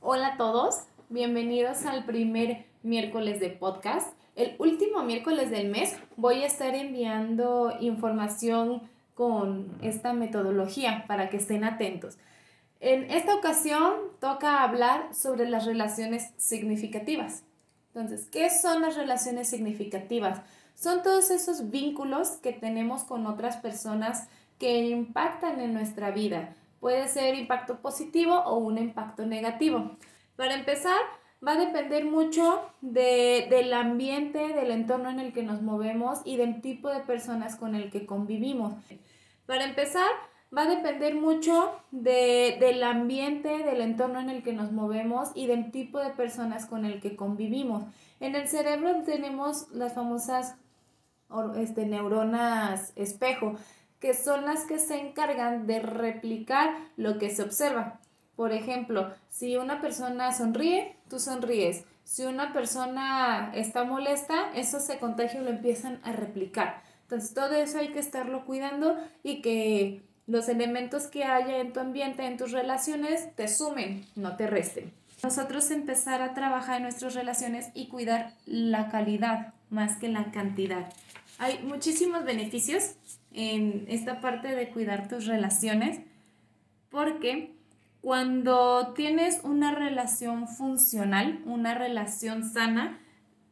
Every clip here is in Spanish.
Hola a todos, bienvenidos al primer miércoles de podcast. El último miércoles del mes voy a estar enviando información con esta metodología para que estén atentos. En esta ocasión toca hablar sobre las relaciones significativas. Entonces, ¿qué son las relaciones significativas? Son todos esos vínculos que tenemos con otras personas que impactan en nuestra vida. Puede ser impacto positivo o un impacto negativo. Para empezar, va a depender mucho del ambiente, del entorno en el que nos movemos y del tipo de personas con el que convivimos. Para empezar, va a depender mucho del ambiente, del entorno en el que nos movemos y del tipo de personas con el que convivimos. En el cerebro tenemos las famosas este, neuronas espejo, que son las que se encargan de replicar lo que se observa. Por ejemplo, si una persona sonríe, tú sonríes. Si una persona está molesta, eso se contagia y lo empiezan a replicar. Entonces, todo eso hay que estarlo cuidando y que los elementos que haya en tu ambiente, en tus relaciones, te sumen, no te resten. Nosotros empezar a trabajar en nuestras relaciones y cuidar la calidad más que la cantidad. Hay muchísimos beneficios en esta parte de cuidar tus relaciones porque cuando tienes una relación funcional, una relación sana,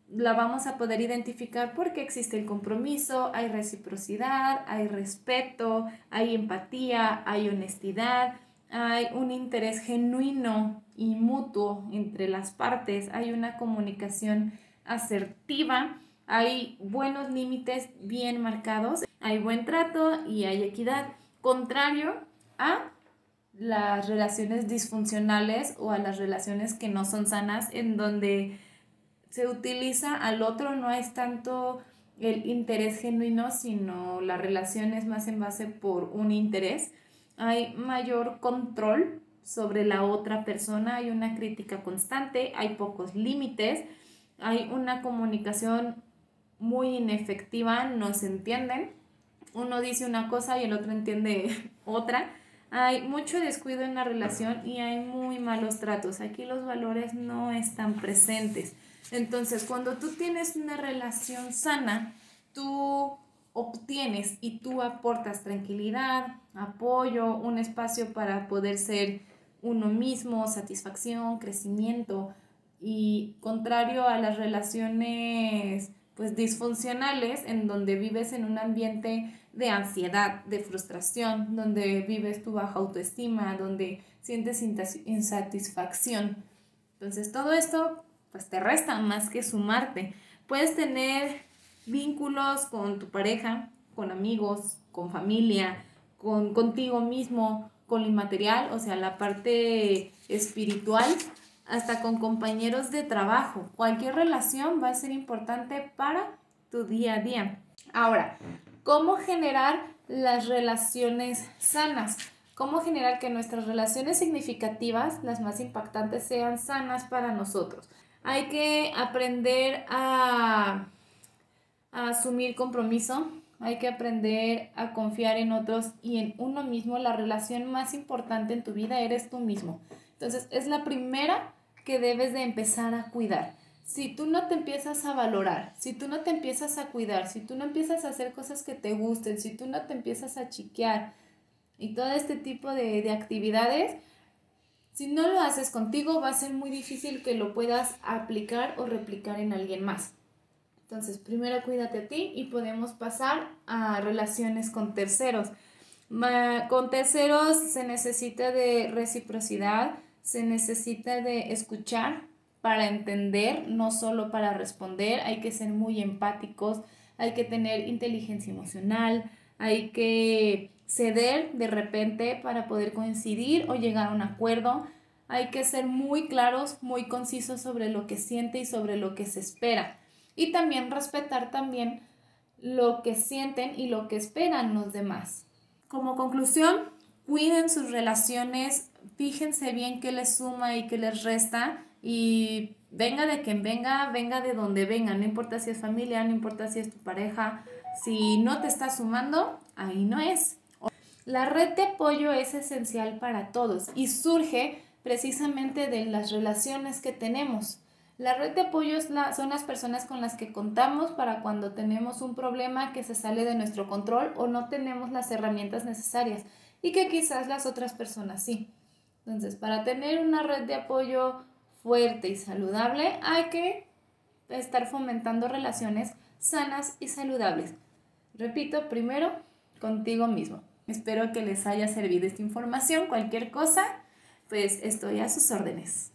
la vamos a poder identificar porque existe el compromiso, hay reciprocidad, hay respeto, hay empatía, hay honestidad, hay un interés genuino y mutuo entre las partes, hay una comunicación asertiva, hay buenos límites bien marcados, hay buen trato y hay equidad, contrario a las relaciones disfuncionales o a las relaciones que no son sanas en donde se utiliza al otro, no es tanto el interés genuino, sino la relación es más en base por un interés. Hay mayor control sobre la otra persona, hay una crítica constante, hay pocos límites, hay una comunicación muy inefectiva, no se entienden. Uno dice una cosa y el otro entiende otra. Hay mucho descuido en la relación y hay muy malos tratos. Aquí los valores no están presentes. Entonces, cuando tú tienes una relación sana, tú obtienes y tú aportas tranquilidad, apoyo, un espacio para poder ser uno mismo, satisfacción, crecimiento y contrario a las relaciones pues disfuncionales en donde vives en un ambiente de ansiedad, de frustración, donde vives tu baja autoestima, donde sientes insatisfacción. Entonces todo esto pues te resta más que sumarte. Puedes tener vínculos con tu pareja, con amigos, con familia, con contigo mismo, con lo inmaterial, o sea, la parte espiritual, hasta con compañeros de trabajo. Cualquier relación va a ser importante para tu día a día. Ahora, ¿cómo generar las relaciones sanas? ¿Cómo generar que nuestras relaciones significativas, las más impactantes, sean sanas para nosotros? Hay que aprender a, asumir compromiso, hay que aprender a confiar en otros y en uno mismo. La relación más importante en tu vida eres tú mismo. Entonces, es la primera que debes de empezar a cuidar. Si tú no te empiezas a valorar, si tú no te empiezas a cuidar, si tú no empiezas a hacer cosas que te gusten, si tú no te empiezas a chiquear y todo este tipo de, de actividades, si no lo haces contigo, va a ser muy difícil que lo puedas aplicar o replicar en alguien más. Entonces, primero cuídate a ti y podemos pasar a relaciones con terceros. Con terceros se necesita de reciprocidad, se necesita de escuchar para entender, no solo para responder. Hay que ser muy empáticos, hay que tener inteligencia emocional, hay que ceder de repente para poder coincidir o llegar a un acuerdo. Hay que ser muy claros, muy concisos sobre lo que siente y sobre lo que se espera. Y también respetar también lo que sienten y lo que esperan los demás. Como conclusión, cuiden sus relaciones, fíjense bien qué les suma y qué les resta y venga de quien venga, venga de donde venga, no importa si es familia, no importa si es tu pareja, si no te está sumando, ahí no es. La red de apoyo es esencial para todos y surge precisamente de las relaciones que tenemos. La red de apoyo son las personas con las que contamos para cuando tenemos un problema que se sale de nuestro control o no tenemos las herramientas necesarias y que quizás las otras personas sí. Entonces, para tener una red de apoyo fuerte y saludable hay que estar fomentando relaciones sanas y saludables. Repito, primero contigo mismo. Espero que les haya servido esta información. Cualquier cosa, pues estoy a sus órdenes.